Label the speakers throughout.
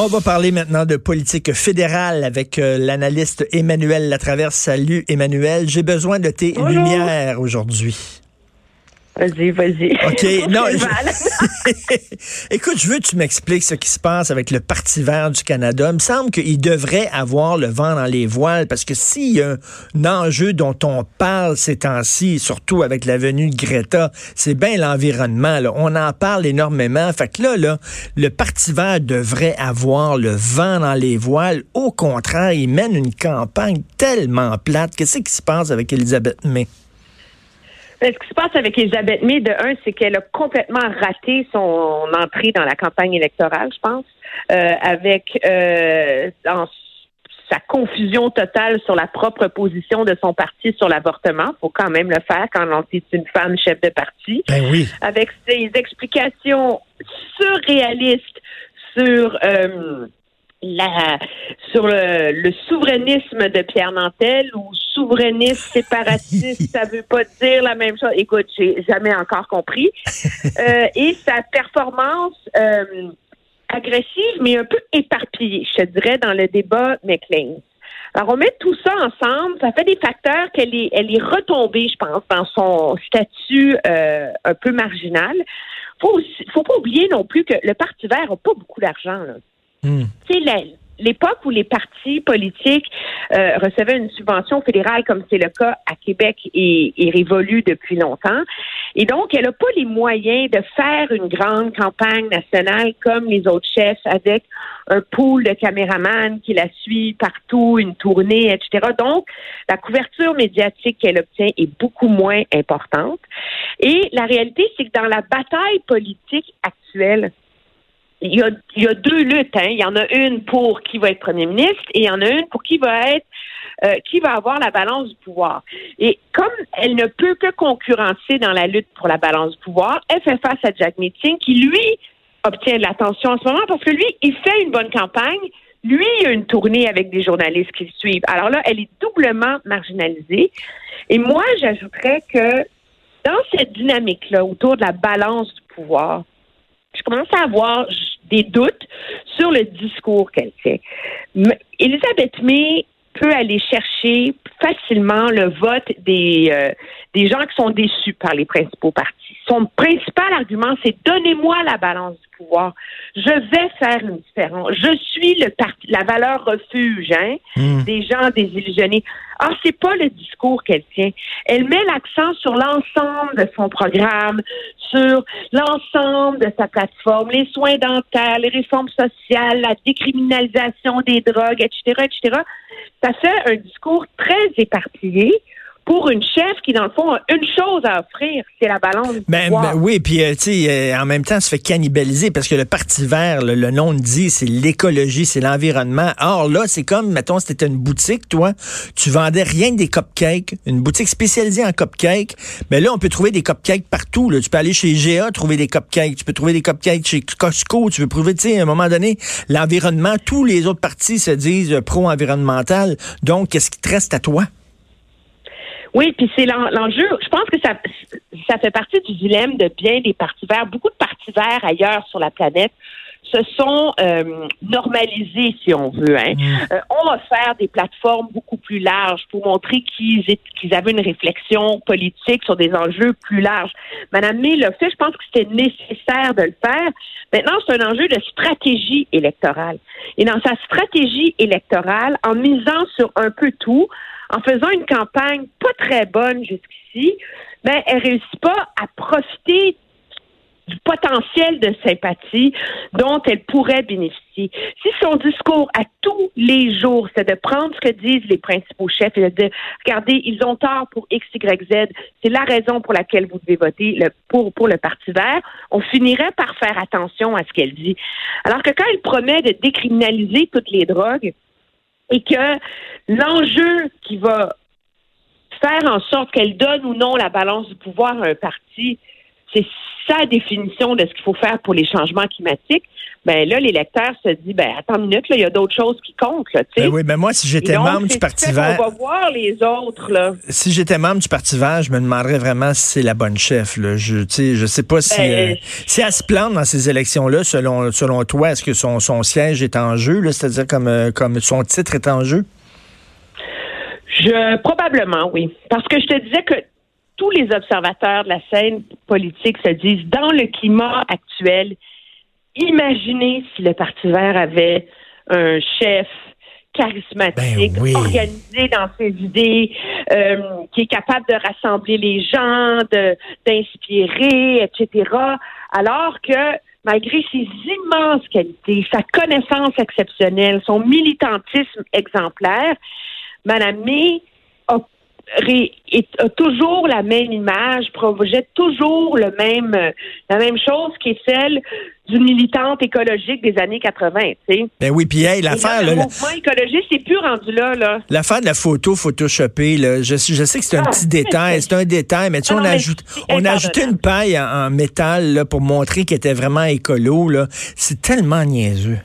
Speaker 1: On va parler maintenant de politique fédérale avec euh, l'analyste Emmanuel Latraverse. Salut Emmanuel, j'ai besoin de tes lumières aujourd'hui.
Speaker 2: Vas-y, vas-y.
Speaker 1: OK. Non, Écoute, je veux que tu m'expliques ce qui se passe avec le Parti vert du Canada. Il me semble qu'il devrait avoir le vent dans les voiles parce que s'il y a un enjeu dont on parle ces temps-ci, surtout avec la venue de Greta, c'est bien l'environnement. On en parle énormément. Fait que là, là, le Parti vert devrait avoir le vent dans les voiles. Au contraire, il mène une campagne tellement plate. Qu'est-ce qui se passe avec Elisabeth May?
Speaker 2: Ben, ce qui se passe avec Elisabeth May, de un, c'est qu'elle a complètement raté son entrée dans la campagne électorale, je pense, euh, avec euh, sa confusion totale sur la propre position de son parti sur l'avortement. Faut quand même le faire quand on est une femme chef de parti.
Speaker 1: Ben oui.
Speaker 2: Avec ses explications surréalistes sur euh, la sur le, le, souverainisme de Pierre Nantel ou souverainiste séparatiste, ça veut pas dire la même chose. Écoute, j'ai jamais encore compris. Euh, et sa performance euh, agressive, mais un peu éparpillée, je dirais, dans le débat McLean. Alors, on met tout ça ensemble, ça fait des facteurs qu'elle est, elle est retombée, je pense, dans son statut euh, un peu marginal. Faut faut pas oublier non plus que le Parti vert n'a pas beaucoup d'argent. Hmm. C'est l'époque où les partis politiques euh, recevaient une subvention fédérale, comme c'est le cas à Québec, et, et révolu depuis longtemps. Et donc, elle n'a pas les moyens de faire une grande campagne nationale comme les autres chefs avec un pool de caméramans qui la suit partout, une tournée, etc. Donc, la couverture médiatique qu'elle obtient est beaucoup moins importante. Et la réalité, c'est que dans la bataille politique actuelle, il y, a, il y a deux luttes. Hein. Il y en a une pour qui va être premier ministre et il y en a une pour qui va être euh, qui va avoir la balance du pouvoir. Et comme elle ne peut que concurrencer dans la lutte pour la balance du pouvoir, elle fait face à Jack Meeting qui, lui, obtient de l'attention en ce moment parce que lui, il fait une bonne campagne. Lui, il a une tournée avec des journalistes qui le suivent. Alors là, elle est doublement marginalisée. Et moi, j'ajouterais que dans cette dynamique-là, autour de la balance du pouvoir, je commence à avoir des doutes sur le discours qu'elle fait. Elisabeth May peut aller chercher facilement le vote des, euh, des gens qui sont déçus par les principaux partis. Son principal argument, c'est donnez-moi la balance du pouvoir. Je vais faire une différence. Je suis le parti, la valeur refuge hein, hmm. des gens désillusionnés. Ah, c'est pas le discours qu'elle tient. Elle met l'accent sur l'ensemble de son programme, sur l'ensemble de sa plateforme, les soins dentaires, les réformes sociales, la décriminalisation des drogues, etc., etc. Ça fait un discours très éparpillé pour une chef qui, dans le fond, a une chose à offrir, c'est la balance
Speaker 1: ben, ben oui, puis euh, tu sais, euh, en même temps, se fait cannibaliser parce que le Parti vert, le, nom le dit, c'est l'écologie, c'est l'environnement. Or là, c'est comme, mettons, c'était une boutique, toi, tu vendais rien que des cupcakes, une boutique spécialisée en cupcakes, mais là, on peut trouver des cupcakes partout. Là. Tu peux aller chez GA trouver des cupcakes, tu peux trouver des cupcakes chez Costco, tu peux trouver, tu sais, à un moment donné, l'environnement, tous les autres partis se disent pro-environnemental. Donc, qu'est-ce qui te reste à toi?
Speaker 2: Oui, puis c'est l'enjeu. Je pense que ça, ça fait partie du dilemme de bien des partis verts. Beaucoup de partis verts ailleurs sur la planète se sont euh, normalisés, si on veut. Hein. Mm. Euh, on va faire des plateformes beaucoup plus larges pour montrer qu'ils qu'ils avaient une réflexion politique sur des enjeux plus larges. Madame May l'a fait, je pense que c'était nécessaire de le faire. Maintenant, c'est un enjeu de stratégie électorale. Et dans sa stratégie électorale, en misant sur un peu tout, en faisant une campagne pas très bonne jusqu'ici, ben, elle réussit pas à profiter du potentiel de sympathie dont elle pourrait bénéficier. Si son discours à tous les jours. C'est de prendre ce que disent les principaux chefs et de dire, regardez, ils ont tort pour X, Y, Z. C'est la raison pour laquelle vous devez voter pour, pour le Parti vert. On finirait par faire attention à ce qu'elle dit. Alors que quand elle promet de décriminaliser toutes les drogues et que l'enjeu qui va faire en sorte qu'elle donne ou non la balance du pouvoir à un parti, c'est sa définition de ce qu'il faut faire pour les changements climatiques, ben là, l'électeur se dit, ben attends une minute, il y a d'autres choses qui comptent. Là,
Speaker 1: ben oui, mais moi, si j'étais membre du Parti vert...
Speaker 2: On va voir les autres. Là.
Speaker 1: Si j'étais membre du Parti vert, je me demanderais vraiment si c'est la bonne chef. Là. Je je sais pas si, ben, euh, si elle se plante dans ces élections-là, selon, selon toi, est-ce que son, son siège est en jeu, c'est-à-dire comme, euh, comme son titre est en jeu?
Speaker 2: Je probablement oui, parce que je te disais que tous les observateurs de la scène politique se disent dans le climat actuel, imaginez si le Parti vert avait un chef charismatique,
Speaker 1: ben
Speaker 2: organisé dans ses idées, euh, qui est capable de rassembler les gens, de d'inspirer, etc. Alors que malgré ses immenses qualités, sa connaissance exceptionnelle, son militantisme exemplaire, Madame May a, toujours la même image, projette toujours le même, la même chose qui est celle d'une militante écologique des années 80. Tu
Speaker 1: Ben oui, puis hey, l'affaire...
Speaker 2: Le mouvement écologiste, c'est plus rendu là. là.
Speaker 1: L'affaire de la photo photoshopée, là, je, je sais que c'est un ah, petit détail, c'est un détail, mais tu sais, on, ajoute, on a ajouté une paille en, métal là, pour montrer qu'elle était vraiment écolo. C'est tellement niaiseux.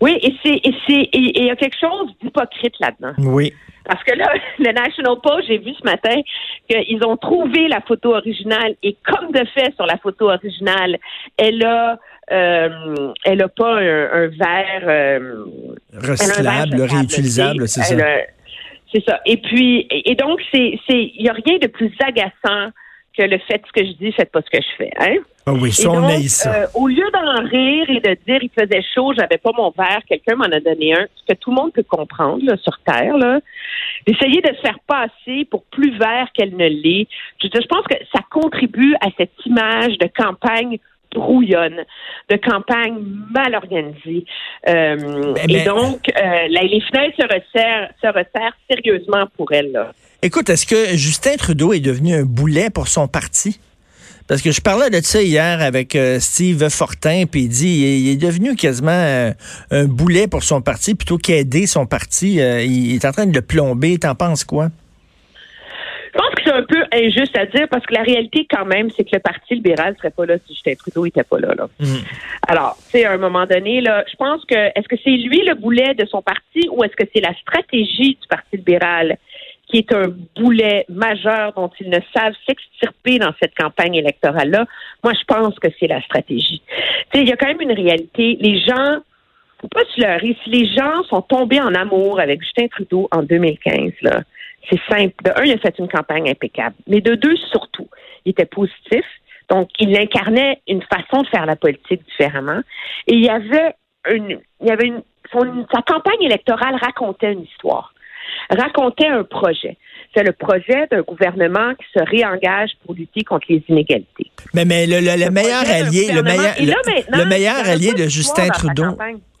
Speaker 2: Oui, et c'est et c'est il y a quelque chose d'hypocrite là-dedans.
Speaker 1: Oui.
Speaker 2: Parce que là, le National Post, j'ai vu ce matin qu'ils ont trouvé la photo originale et comme de fait sur la photo originale, elle a euh, elle a pas un, verre euh,
Speaker 1: recyclable, réutilisable, c'est ça?
Speaker 2: C'est ça. Et puis et donc c'est c'est il y a rien de plus agaçant que le fait ce que je dis, faites pas ce que je fais. Hein?
Speaker 1: Ah oui, ça, on ça.
Speaker 2: Euh, au lieu d'en rire et de dire il faisait chaud, j'avais pas mon verre, quelqu'un m'en a donné un, ce que tout le monde peut comprendre là, sur Terre, là, d'essayer de se faire passer pour plus vert qu'elle ne l'est. Je, je pense que ça contribue à cette image de campagne brouillonne, de campagne mal organisée. Euh, et donc, euh, les fenêtres se resserrent, se resserrent sérieusement pour elle. Là.
Speaker 1: Écoute, est-ce que Justin Trudeau est devenu un boulet pour son parti? Parce que je parlais de ça hier avec euh, Steve Fortin, puis il dit il est, devenu quasiment euh, un boulet pour son parti plutôt qu'aider son parti. Euh, il, est en train de le plomber. T'en penses quoi?
Speaker 2: Je pense que c'est un peu injuste à dire parce que la réalité, quand même, c'est que le Parti libéral serait pas là si Justin Trudeau n'était pas là. là. Mm. Alors, c'est à un moment donné, là, je pense que est-ce que c'est lui le boulet de son parti ou est-ce que c'est la stratégie du Parti libéral? Qui est un boulet majeur dont ils ne savent s'extirper dans cette campagne électorale-là. Moi, je pense que c'est la stratégie. Tu sais, il y a quand même une réalité. Les gens, faut pas se leurrer. Si les gens sont tombés en amour avec Justin Trudeau en 2015, là, c'est simple. De un, il a fait une campagne impeccable. Mais de deux, surtout, il était positif. Donc, il incarnait une façon de faire la politique différemment. Et il y avait une, il y avait une, sa campagne électorale racontait une histoire racontait un projet. C'est le projet d'un gouvernement qui se réengage pour lutter contre les inégalités.
Speaker 1: Mais, mais le, meilleur allié, le meilleur, le, meilleur allié de Justin Trudeau.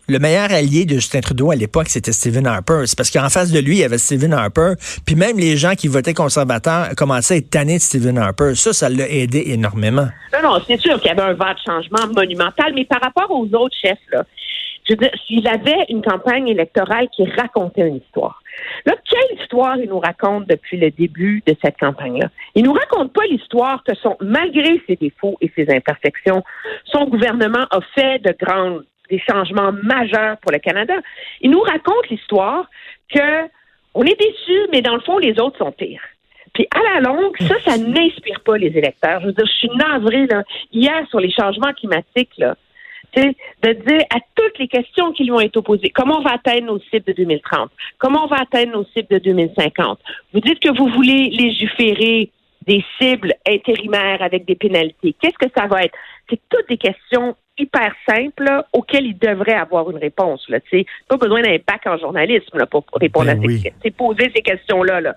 Speaker 1: Le meilleur allié de Justin Trudeau à l'époque, c'était Stephen Harper. C'est parce qu'en face de lui, il y avait Stephen Harper. Puis même les gens qui votaient conservateurs commençaient à être tannés de Stephen Harper. Ça, ça l'a aidé énormément.
Speaker 2: Non, non, c'est sûr qu'il y avait un vent de changement monumental. Mais par rapport aux autres chefs, là, je veux dire, s'il avait une campagne électorale qui racontait une histoire. Là, quelle histoire il nous raconte depuis le début de cette campagne-là? Il nous raconte pas l'histoire que son, malgré ses défauts et ses imperfections, son gouvernement a fait de grands, des changements majeurs pour le Canada. Il nous raconte l'histoire que on est déçus, mais dans le fond, les autres sont pires. Puis à la longue, ça, ça n'inspire pas les électeurs. Je veux dire, je suis navrée, là. Hier, sur les changements climatiques, là, de dire à toutes les questions qui lui ont été posées, comment on va atteindre nos cibles de 2030? Comment on va atteindre nos cibles de 2050? Vous dites que vous voulez légiférer des cibles intérimaires avec des pénalités. Qu'est-ce que ça va être? C'est toutes des questions hyper simples auxquelles il devrait avoir une réponse. Là, pas besoin d'un bac en journalisme là, pour répondre à
Speaker 1: ben
Speaker 2: ces questions. C'est poser ces questions-là. Là.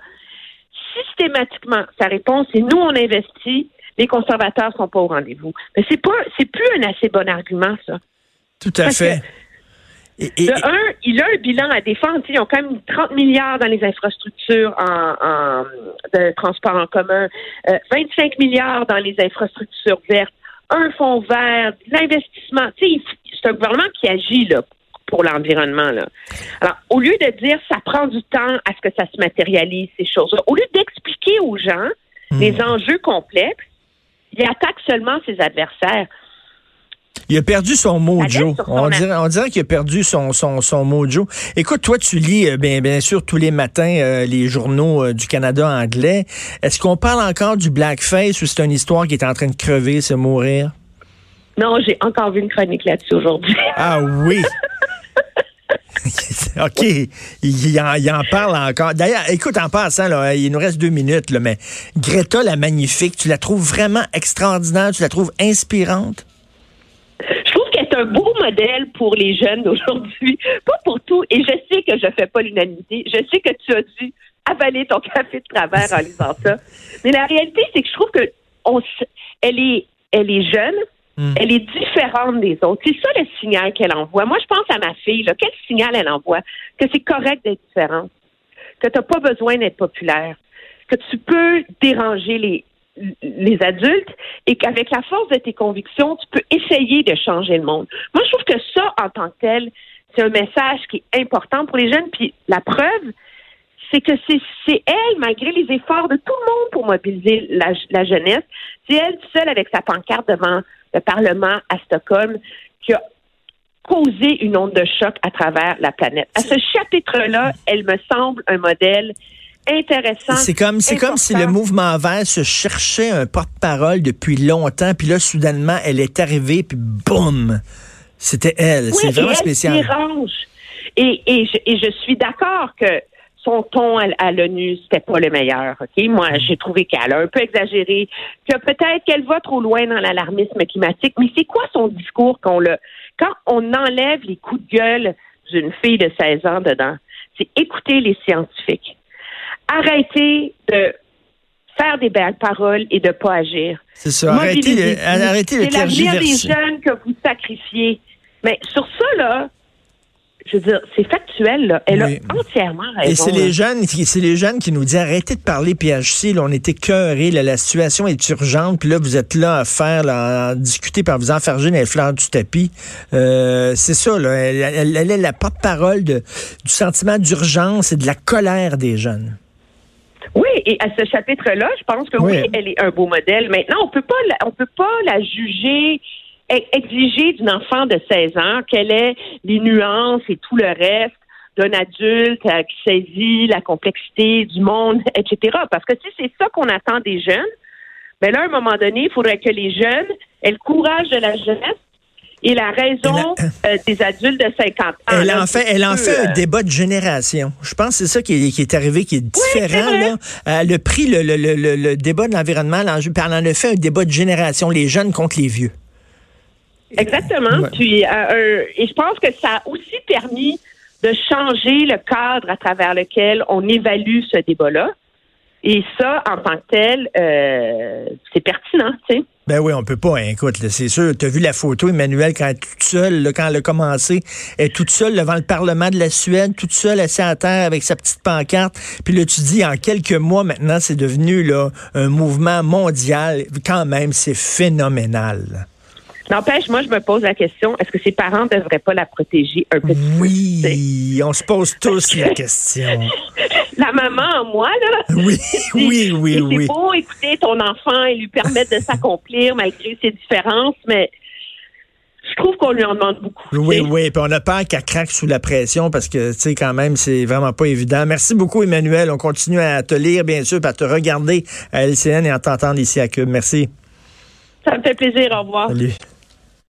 Speaker 2: Systématiquement, sa réponse, c'est nous, on investit, les conservateurs sont pas au rendez-vous. Mais c'est pas, c'est plus un assez bon argument, ça.
Speaker 1: Tout à fait.
Speaker 2: de un, il a un bilan à défendre. Ils ont quand même 30 milliards dans les infrastructures en, de transport en commun, 25 euh, milliards dans les infrastructures vertes, un fonds vert, l'investissement. C'est un gouvernement qui agit là, pour l'environnement. Là. Alors, au lieu de dire ça prend du temps à ce que ça se matérialise, ces choses-là, au lieu d'expliquer aux gens hmm. les enjeux complexes, il attaque seulement ses adversaires.
Speaker 1: Il a perdu son mojo. On dirait, on dirait qu'il a perdu son, son, son mojo. Écoute, toi, tu lis euh, bien, bien sûr tous les matins euh, les journaux euh, du Canada anglais. Est-ce qu'on parle encore du blackface ou c'est une histoire qui est en train de crever, se mourir?
Speaker 2: Non, j'ai encore vu une chronique là-dessus aujourd'hui.
Speaker 1: Ah oui! OK. Il en, parle encore. D'ailleurs, écoute, en passant, il nous reste deux minutes, mais Greta, la magnifique, tu la trouves vraiment extraordinaire? Tu la trouves inspirante?
Speaker 2: Je trouve qu'elle est un beau modèle pour les jeunes d'aujourd'hui. Pas pour tout. Et je sais que je ne fais pas l'unanimité. Je sais que tu as dû avaler ton café de travers en lisant ça. Mais la réalité, c'est que je trouve que on, elle est, elle est jeune Hmm. Elle est différente des autres. C'est ça le signal qu'elle envoie. Moi, je pense à ma fille. Là, quel signal elle envoie? Que c'est correct d'être différente. Que tu n'as pas besoin d'être populaire. Que tu peux déranger les, les adultes et qu'avec la force de tes convictions, tu peux essayer de changer le monde. Moi, je trouve que ça, en tant que tel, c'est un message qui est important pour les jeunes. Puis la preuve, c'est que c'est elle, malgré les efforts de tout le monde pour mobiliser la, la jeunesse, c'est elle seule avec sa pancarte devant le Parlement à Stockholm qui a causé une onde de choc à travers la planète. À ce chapitre-là, elle me semble un modèle intéressant.
Speaker 1: C'est comme, c'est comme si le mouvement vert se cherchait un porte-parole depuis longtemps, puis là, soudainement, elle est arrivée, puis boum! C'était elle. c'est vraiment spécial.
Speaker 2: Et, et, je, et je suis d'accord que son ton à, l'ONU, c'était pas le meilleur. Ok, Moi, mm. j'ai trouvé qu'elle a un peu exagéré, que peut-être qu'elle va trop loin dans l'alarmisme climatique. Mais c'est quoi son discours qu'on le quand on enlève les coups de gueule d'une fille de 16 ans dedans, c'est écouter les scientifiques. Arrêter de faire des belles paroles et de pas agir.
Speaker 1: C'est ça. Arrêtez
Speaker 2: C'est l'avenir des jeunes que vous sacrifiez. Mais sur ça, là, je veux dire, c'est factuel. Là. Elle a entièrement raison.
Speaker 1: Et c'est les jeunes, c'est les jeunes qui nous disent arrêtez de parler PHC. Là, on était cœurés. la situation est urgente. Puis là, vous êtes là à faire, là, à discuter, par vous enfarger dans les fleurs du tapis. Euh, c'est ça. Là, elle, est la porte-parole du sentiment d'urgence et de la colère des jeunes.
Speaker 2: Oui, et à ce chapitre-là, je pense que oui. elle est un beau modèle. Maintenant, on peut pas, on peut pas la juger exiger d'une enfant de 16 ans quelles est les nuances et tout le reste d'un adulte euh, qui saisit la complexité du monde, etc. Parce que si c'est ça qu'on attend des jeunes, ben là, à un moment donné, il faudrait que les jeunes aient le courage de la jeunesse et la raison euh, des adultes de 50 ans.
Speaker 1: Elle en fait, elle en fait un euh, débat de génération. Je pense que c'est ça qui est, arrivé, qui est différent. là. Elle a pris le, le, le, le débat de l'environnement, l'enjeu, elle en a fait un débat de génération, les jeunes contre les vieux.
Speaker 2: Exactement. Puis, euh, et je pense que ça a aussi permis de changer le cadre à travers lequel on évalue ce débat-là. Et ça, en tant que tel, euh, c'est pertinent, tu sais.
Speaker 1: Ben oui, on peut pas. Hein, écoute, c'est sûr. Tu as vu la photo, Emmanuel, quand elle est toute seule, quand elle a commencé, elle est toute seule devant le Parlement de la Suède, toute seule, assise à terre avec sa petite pancarte. Puis là, tu dis, en quelques mois maintenant, c'est devenu là, un mouvement mondial. Quand même, c'est phénoménal.
Speaker 2: N'empêche, moi, je me pose la question, est-ce que ses parents ne devraient pas la protéger un peu
Speaker 1: Oui, plus, on se pose tous la question.
Speaker 2: la maman, moi, là.
Speaker 1: Oui, oui, oui, oui.
Speaker 2: C'est beau écouter ton enfant et lui permettre de s'accomplir malgré ses différences, mais je trouve qu'on lui en demande beaucoup.
Speaker 1: Oui, oui, puis on a peur qu'elle craque sous la pression parce que, tu sais, quand même, c'est vraiment pas évident. Merci beaucoup, Emmanuel. On continue à te lire, bien sûr, puis à te regarder à LCN et à t'entendre ici à Cube. Merci.
Speaker 2: Ça me fait plaisir. Au revoir.
Speaker 1: Salut.